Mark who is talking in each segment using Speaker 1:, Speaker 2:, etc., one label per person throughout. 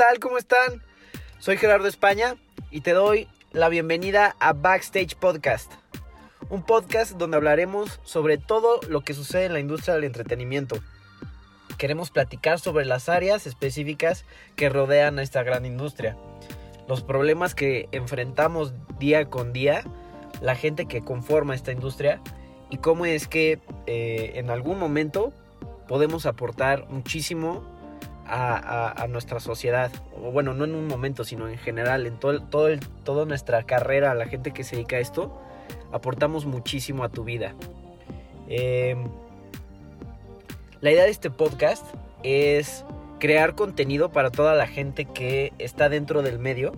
Speaker 1: ¿Qué tal? ¿Cómo están? Soy Gerardo España y te doy la bienvenida a Backstage Podcast. Un podcast donde hablaremos sobre todo lo que sucede en la industria del entretenimiento. Queremos platicar sobre las áreas específicas que rodean a esta gran industria. Los problemas que enfrentamos día con día, la gente que conforma esta industria y cómo es que eh, en algún momento podemos aportar muchísimo a, nuestra sociedad. O bueno, no en un momento, sino en general, en todo, todo el, toda nuestra carrera, la gente que se dedica a esto, aportamos muchísimo a tu vida. Em, la idea de este podcast es crear contenido para toda la gente que está dentro del medio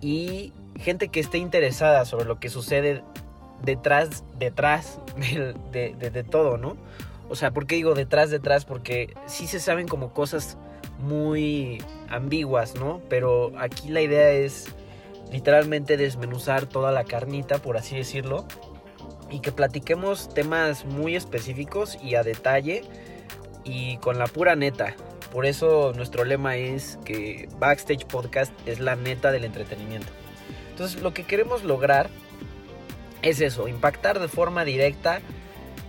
Speaker 1: y gente que esté interesada sobre lo que sucede detrás, detrás de, de todo, ¿no? O sea, ¿por qué digo detrás, detrás? Porque sí se saben como cosas muy ambiguas, ¿no? Pero aquí la idea es literalmente desmenuzar toda la carnita, por así decirlo, y que platiquemos temas muy específicos y a detalle y con la pura neta. Por eso nuestro lema es que Backstage Podcast es la neta del entretenimiento. Entonces lo que queremos lograr es eso, impactar de forma directa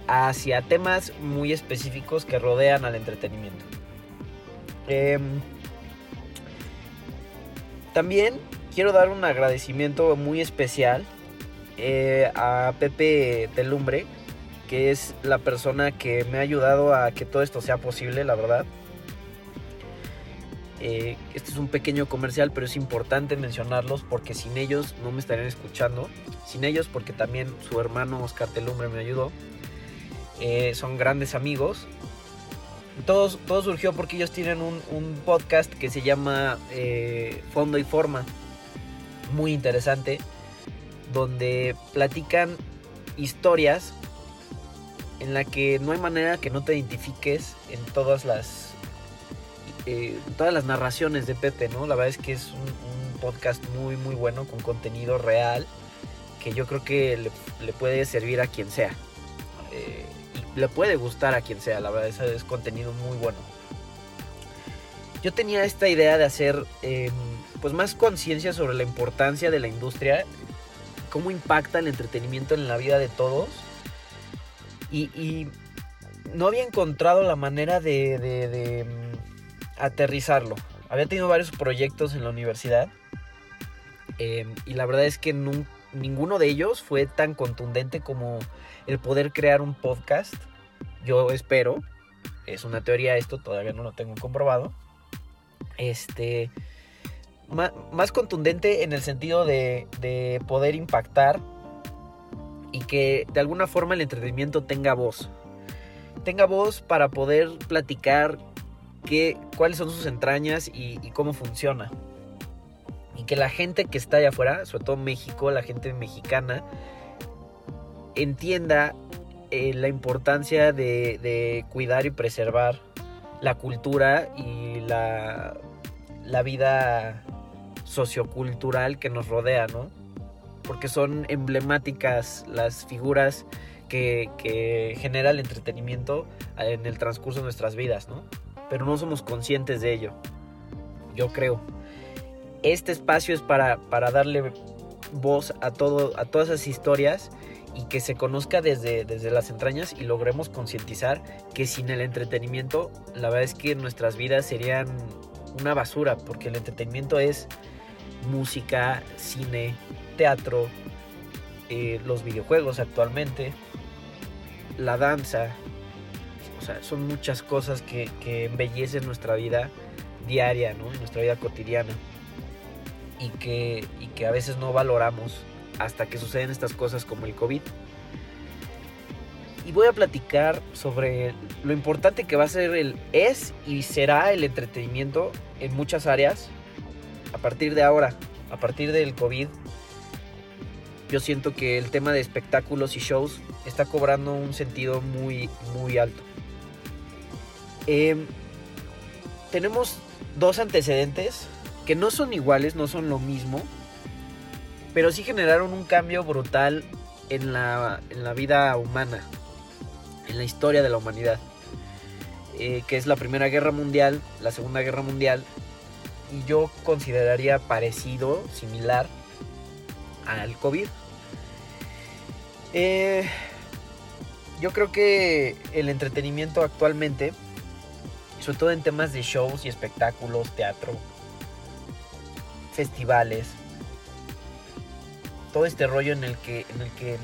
Speaker 1: hacia temas muy específicos que rodean al entretenimiento. Em, también quiero dar un agradecimiento muy especial eh, a Pepe Telumbre, que es la persona que me ha ayudado a que todo esto sea posible, la verdad. Eh, este es un pequeño comercial, pero es importante mencionarlos porque sin ellos no me estarían escuchando. Sin ellos porque también su hermano Oscar Telumbre me ayudó. Eh, son grandes amigos. Todo, todo, surgió porque ellos tienen un, podcast que se llama eh, Fondo y Forma. Muy interesante. Donde platican historias en la que no hay manera que no te identifiques en todas las eh, todas las narraciones de Pepe, ¿no? La verdad es que es un, podcast muy muy bueno con contenido real que yo creo que le, puede servir a quien sea le puede gustar a quien sea, la verdad, ese es contenido muy bueno. Yo tenía esta idea de hacer em, pues más conciencia sobre la importancia de la industria, cómo impacta el entretenimiento en la vida de todos. Y, no había encontrado la manera de, em, aterrizarlo. Había tenido varios proyectos en la universidad. Em, y la verdad es que ninguno de ellos fue tan contundente como el poder crear un podcast. Yo espero, es una teoría esto, todavía no lo tengo comprobado. Este, más, contundente en el sentido de, de poder impactar y que de alguna forma el entretenimiento tenga voz. Tenga voz para poder platicar qué, cuáles son sus entrañas y, y, cómo funciona. Y que la gente que está allá afuera, sobre todo México, la gente mexicana, entienda eh, la importancia de, cuidar y preservar la cultura y la, vida sociocultural que nos rodea, ¿no? Porque son emblemáticas las figuras que, que, genera el entretenimiento en el transcurso de nuestras vidas, ¿no? Pero no somos conscientes de ello, yo creo. Este espacio es para, para darle voz a, todo, a todas esas historias y que se conozca desde, desde las entrañas y logremos concientizar que sin el entretenimiento, la verdad es que nuestras vidas serían una basura, porque el entretenimiento es música, cine, teatro, eh, los videojuegos actualmente, la danza, o sea, son muchas cosas que, que embellecen nuestra vida diaria, ¿no? nuestra vida cotidiana y que, y que a veces no valoramos hasta que suceden estas cosas como el COVID. Y voy a platicar sobre lo importante que va a ser el es y será el entretenimiento en muchas áreas a partir de ahora, a partir del COVID. Yo siento que el tema de espectáculos y shows está cobrando un sentido muy, muy alto. Em, tenemos dos antecedentes que no son iguales, no son lo mismo, pero sí generaron un cambio brutal en la, vida humana, en la historia de la humanidad, eh, que es la Primera Guerra Mundial, la Segunda Guerra Mundial y yo consideraría parecido, similar al COVID. Eh, yo creo que el entretenimiento actualmente, sobre todo en temas de shows y espectáculos, teatro, festivales, todo este rollo en el que, en el, que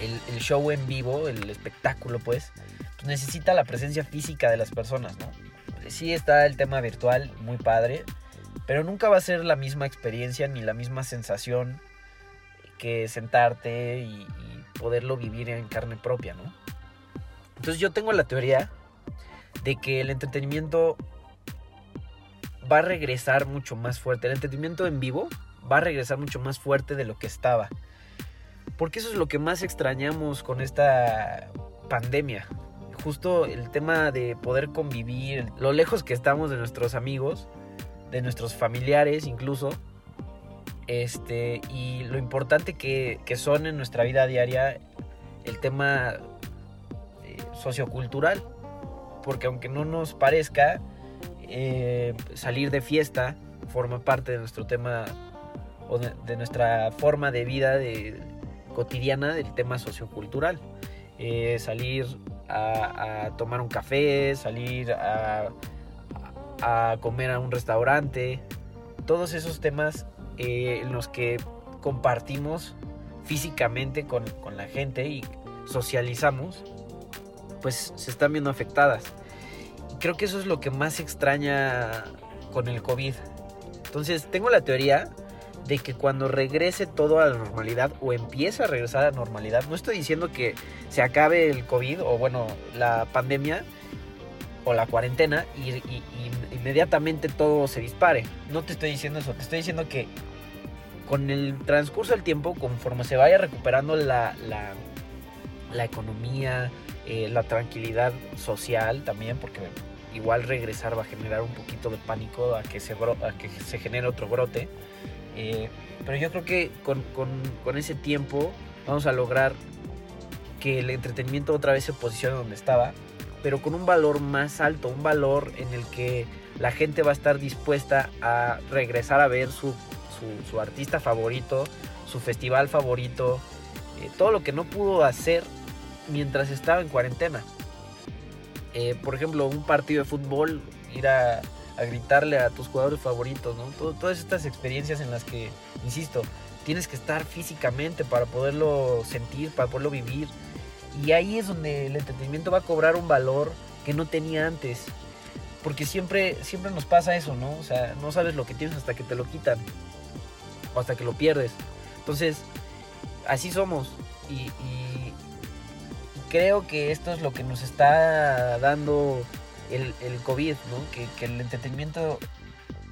Speaker 1: el, show en vivo, el espectáculo, pues, pues, necesita la presencia física de las personas, ¿no? Sí está el tema virtual, muy padre, pero nunca va a ser la misma experiencia ni la misma sensación que sentarte y, poderlo vivir en carne propia, ¿no? Entonces yo tengo la teoría de que el entretenimiento va a regresar mucho más fuerte. El entretenimiento en vivo va a regresar mucho más fuerte de lo que estaba. Porque eso es lo que más extrañamos con esta pandemia. Justo el tema de poder convivir, lo lejos que estamos de nuestros amigos, de nuestros familiares incluso, este, y lo importante que, son en nuestra vida diaria el tema eh, sociocultural. Porque aunque no nos parezca, eh, salir de fiesta forma parte de nuestro tema o de, nuestra forma de vida cotidiana del tema sociocultural. Eh, salir a, tomar un café, salir a, comer a un restaurante, todos esos temas eh, en los que compartimos físicamente con, la gente y socializamos, pues se están viendo afectadas. Creo que eso es lo que más extraña con el COVID. Entonces tengo la teoría de que cuando regrese todo a la normalidad o empiece a regresar a la normalidad, no estoy diciendo que se acabe el COVID o bueno, la pandemia o la cuarentena y, inmediatamente todo se dispare. No te estoy diciendo eso, te estoy diciendo que con el transcurso del tiempo, conforme se vaya recuperando la, la, economía, eh, la tranquilidad social también, porque igual regresar va a generar un poquito de pánico a que se, a que se genere otro brote. Eh, pero yo creo que con, con, ese tiempo vamos a lograr que el entretenimiento otra vez se posicione donde estaba, pero con un valor más alto, un valor en el que la gente va a estar dispuesta a regresar a ver su, su, artista favorito, su festival favorito, eh, todo lo que no pudo hacer mientras estaba en cuarentena. Eh, por ejemplo, un partido de fútbol, ir a, a gritarle a tus jugadores favoritos, ¿no? todas estas experiencias en las que, insisto, tienes que estar físicamente para poderlo sentir, para poderlo vivir. Y ahí es donde el entretenimiento va a cobrar un valor que no tenía antes. Porque siempre, siempre nos pasa eso, ¿no? O sea, no sabes lo que tienes hasta que te lo quitan. O hasta que lo pierdes. Entonces, así somos. Y, creo que esto es lo que nos está dando el, el COVID, ¿no? Que, que, el entretenimiento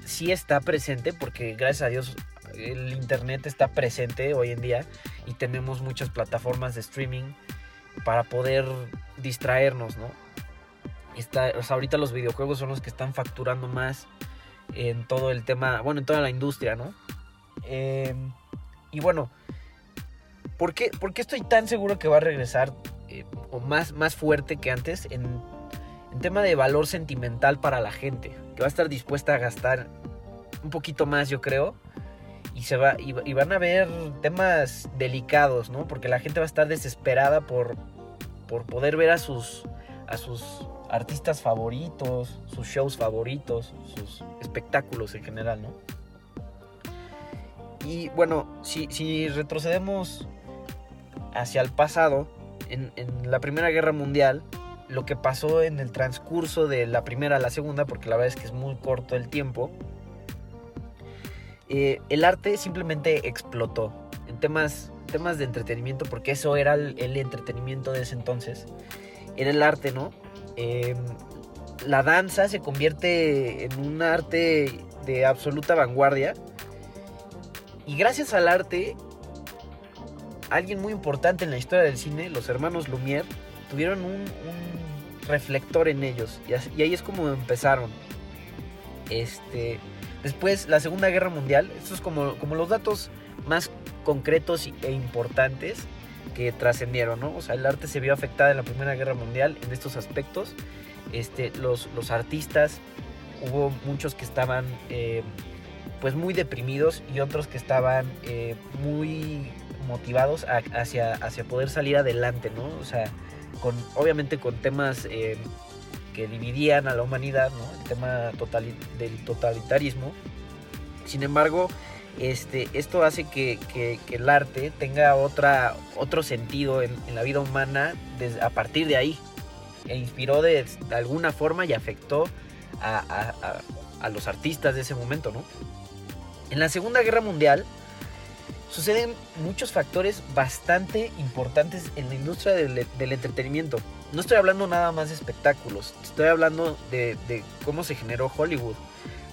Speaker 1: sí está presente porque gracias a Dios el internet está presente hoy en día y tenemos muchas plataformas de streaming para poder distraernos, ¿no? Está, ahorita los videojuegos son los que están facturando más en todo el tema, bueno, en toda la industria, ¿no? Em, y bueno, ¿por qué, ¿por qué, estoy tan seguro que va a regresar eh, o más, más fuerte que antes en en tema de valor sentimental para la gente, que va a estar dispuesta a gastar un poquito más, yo creo. Y, se va, y, van a haber temas delicados, ¿no? Porque la gente va a estar desesperada por, por poder ver a sus, a sus artistas favoritos, sus shows favoritos, sus espectáculos en general, ¿no? Y bueno, si, si retrocedemos hacia el pasado, en, la Primera Guerra Mundial, lo que pasó en el transcurso de la primera a la segunda, porque la verdad es que es muy corto el tiempo, eh, el arte simplemente explotó en temas, temas de entretenimiento, porque eso era el, entretenimiento de ese entonces, era el arte, ¿no? Em, la danza se convierte en un arte de absoluta vanguardia y gracias al arte, alguien muy importante en la historia del cine, los hermanos Lumière, tuvieron un, reflector en ellos. Y, ahí es como empezaron. Este, después, la Segunda Guerra Mundial. Estos es como, como los datos más concretos e importantes que trascendieron, ¿no? O sea, el arte se vio afectado en la Primera Guerra Mundial en estos aspectos. Este, los, los artistas hubo muchos que estaban eh, pues muy deprimidos y otros que estaban eh, muy motivados hacia, hacia poder salir adelante, ¿no? O sea, con, obviamente con temas eh, que dividían a la humanidad, ¿no? El tema del totalitarismo. Sin embargo, este, esto hace que, el arte tenga otra, otro sentido en, la vida humana a partir de ahí. E inspiró de, alguna forma y afectó a, a, los artistas de ese momento, ¿no? En la Segunda Guerra Mundial suceden muchos factores bastante importantes en la industria del, entretenimiento. No estoy hablando nada más de espectáculos, estoy hablando de, cómo se generó Hollywood.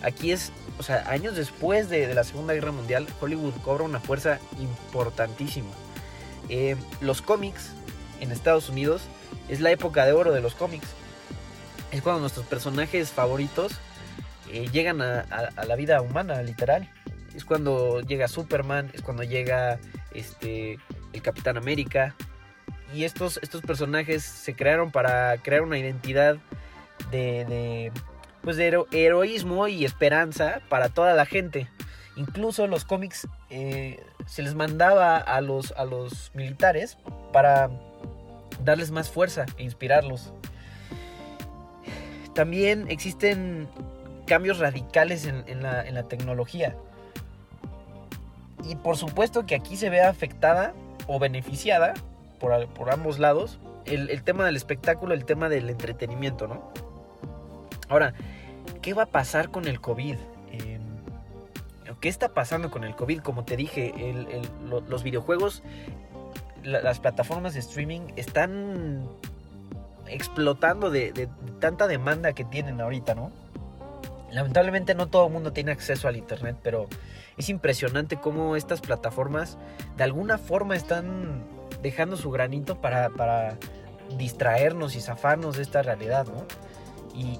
Speaker 1: Aquí es, o sea, años después de, la Segunda Guerra Mundial, Hollywood cobra una fuerza importantísima. Eh, los cómics en Estados Unidos es la época de oro de los cómics. Es cuando nuestros personajes favoritos eh, llegan a la vida humana, literal es cuando llega Superman, es cuando llega este, el Capitán América. Y estos, estos personajes se crearon para crear una identidad de, pues de heroísmo y esperanza para toda la gente. Incluso los cómics eh, se les mandaba a los, a los militares para darles más fuerza e inspirarlos. También existen cambios radicales en, la, en la tecnología. Y por supuesto que aquí se ve afectada o beneficiada por, por ambos lados el, tema del espectáculo, el tema del entretenimiento, ¿no? Ahora, ¿qué va a pasar con el COVID? Em, ¿Qué está pasando con el COVID? Como te dije, los videojuegos, las plataformas de streaming están explotando de, de, tanta demanda que tienen ahorita, ¿no? Lamentablemente no todo el mundo tiene acceso al Internet, pero es impresionante cómo estas plataformas de alguna forma están dejando su granito para, distraernos y zafarnos de esta realidad, ¿no? Y,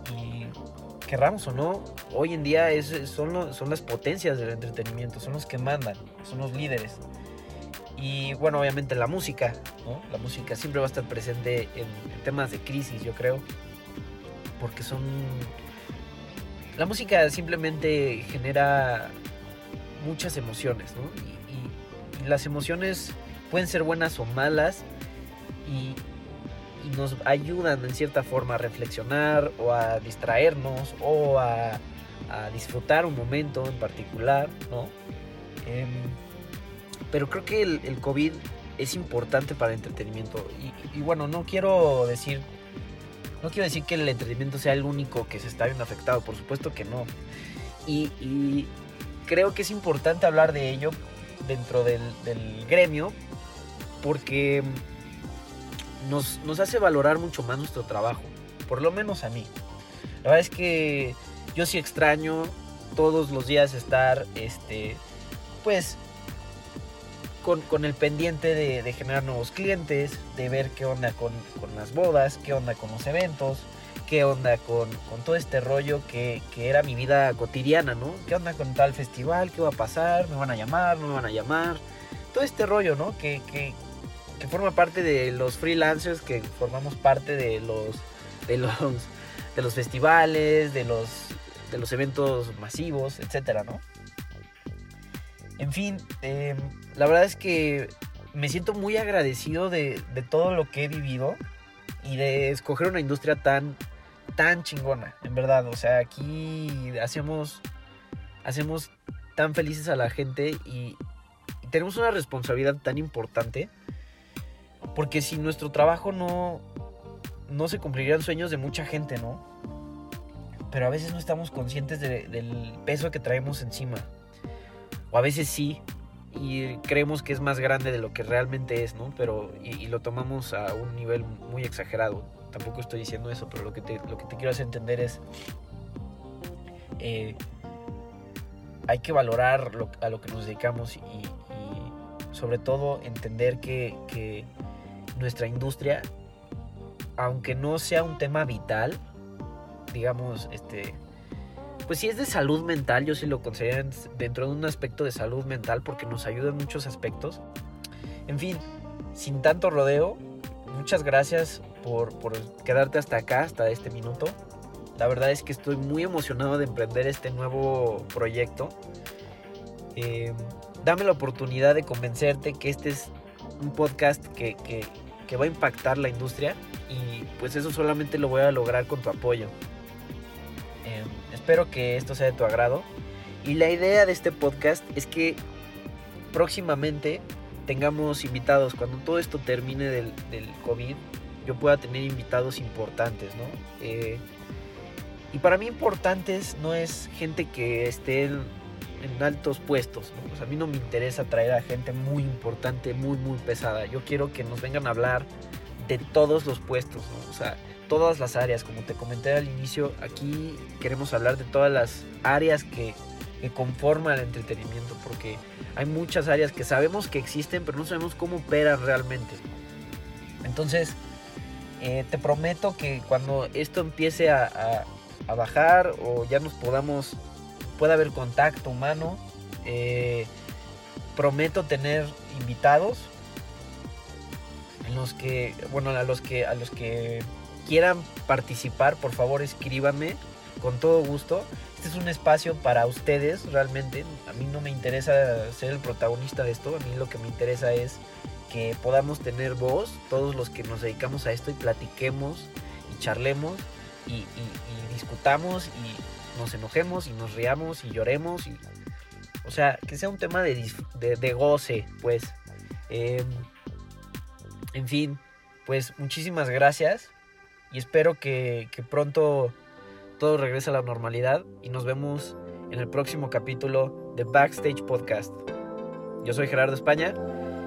Speaker 1: querramos o no, hoy en día es, son, son las potencias del entretenimiento, son los que mandan, son los líderes. Y bueno, obviamente la música, ¿no? La música siempre va a estar presente en, en temas de crisis, yo creo, porque son... La música simplemente genera muchas emociones, ¿no? Y, las emociones pueden ser buenas o malas y, nos ayudan en cierta forma a reflexionar o a distraernos o a, disfrutar un momento en particular, ¿no? Em, pero creo que el, COVID es importante para el entretenimiento. Y, bueno, no quiero decir. No quiero decir que el entretenimiento sea el único que se está viendo afectado, por supuesto que no. y, creo que es importante hablar de ello dentro del, gremio porque nos, hace valorar mucho más nuestro trabajo, por lo menos a mí. La verdad es que yo sí extraño todos los días estar, este, pues, con, el pendiente de, generar nuevos clientes, de ver qué onda con, con las bodas, qué onda con los eventos, qué onda con, todo este rollo que, era mi vida cotidiana, ¿no? ¿Qué onda con tal festival? ¿Qué va a pasar? ¿Me van a llamar? ¿No me van a llamar? Todo este rollo, ¿no? Que, que, forma parte de los freelancers, que formamos parte de los, de los, de los festivales, de los, de los eventos masivos, etcétera, ¿no? En fin, em, la verdad es que me siento muy agradecido de, todo lo que he vivido y de escoger una industria tan tan chingona, en verdad. O sea, aquí hacemos, hacemos tan felices a la gente y, tenemos una responsabilidad tan importante. Porque si nuestro trabajo no, no se cumplirían sueños de mucha gente, ¿no? Pero a veces no estamos conscientes del peso que traemos encima. O a veces sí, y creemos que es más grande de lo que realmente es, ¿no? Pero, y lo tomamos a un nivel muy exagerado tampoco estoy diciendo eso, pero lo que te, lo que te quiero hacer entender es, eh, hay que valorar a lo que nos dedicamos y, sobre todo entender que, nuestra industria, aunque no sea un tema vital, digamos, este, pues si es de salud mental, yo sí lo considero dentro de un aspecto de salud mental porque nos ayuda en muchos aspectos. En fin, sin tanto rodeo, muchas gracias por, quedarte hasta acá, hasta este minuto. La verdad es que estoy muy emocionado de emprender este nuevo proyecto. Eh, dame la oportunidad de convencerte que este es un podcast que, que va a impactar la industria y pues eso solamente lo voy a lograr con tu apoyo. Espero que esto sea de tu agrado y la idea de este podcast es que próximamente tengamos invitados, cuando todo esto termine del, del COVID, yo pueda tener invitados importantes, ¿no? Eh, y para mí importantes no es gente que esté en, en altos puestos, ¿no? O sea, a mí no me interesa traer a gente muy importante, muy, muy pesada. Yo quiero que nos vengan a hablar de todos los puestos, ¿no? O sea, todas las áreas, como te comenté al inicio, aquí queremos hablar de todas las áreas que, que conforman el entretenimiento, porque hay muchas áreas que sabemos que existen, pero no sabemos cómo operan realmente. Entonces, eh, te prometo que cuando esto empiece a, a, bajar o ya nos podamos, pueda haber contacto humano, eh, prometo tener invitados en los que, bueno, a los que, a los que quieran participar, por favor escríbanme con todo gusto. Este es un espacio para ustedes realmente. A mí no me interesa ser el protagonista de esto, a mí lo que me interesa es que podamos tener voz, todos los que nos dedicamos a esto y platiquemos y charlemos y, discutamos y nos enojemos y nos riamos y lloremos. Y, o sea, que sea un tema de, de, de goce, pues. Eh, en fin, pues muchísimas gracias y espero que, pronto todo regrese a la normalidad y nos vemos en el próximo capítulo de Backstage Podcast. Yo soy Gerardo España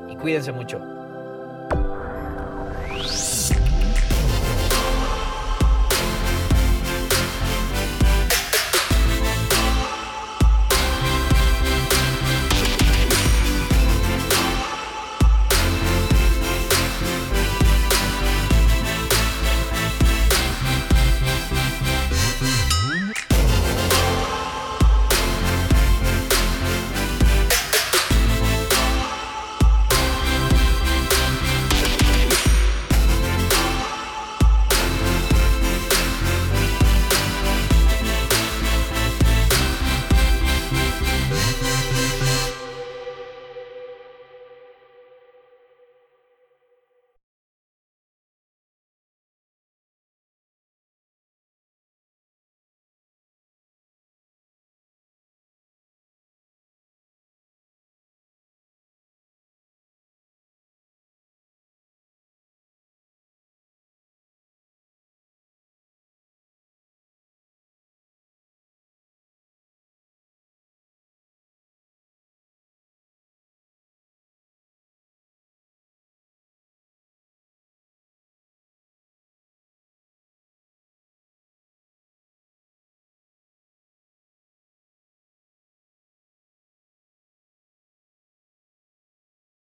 Speaker 1: y cuídense mucho.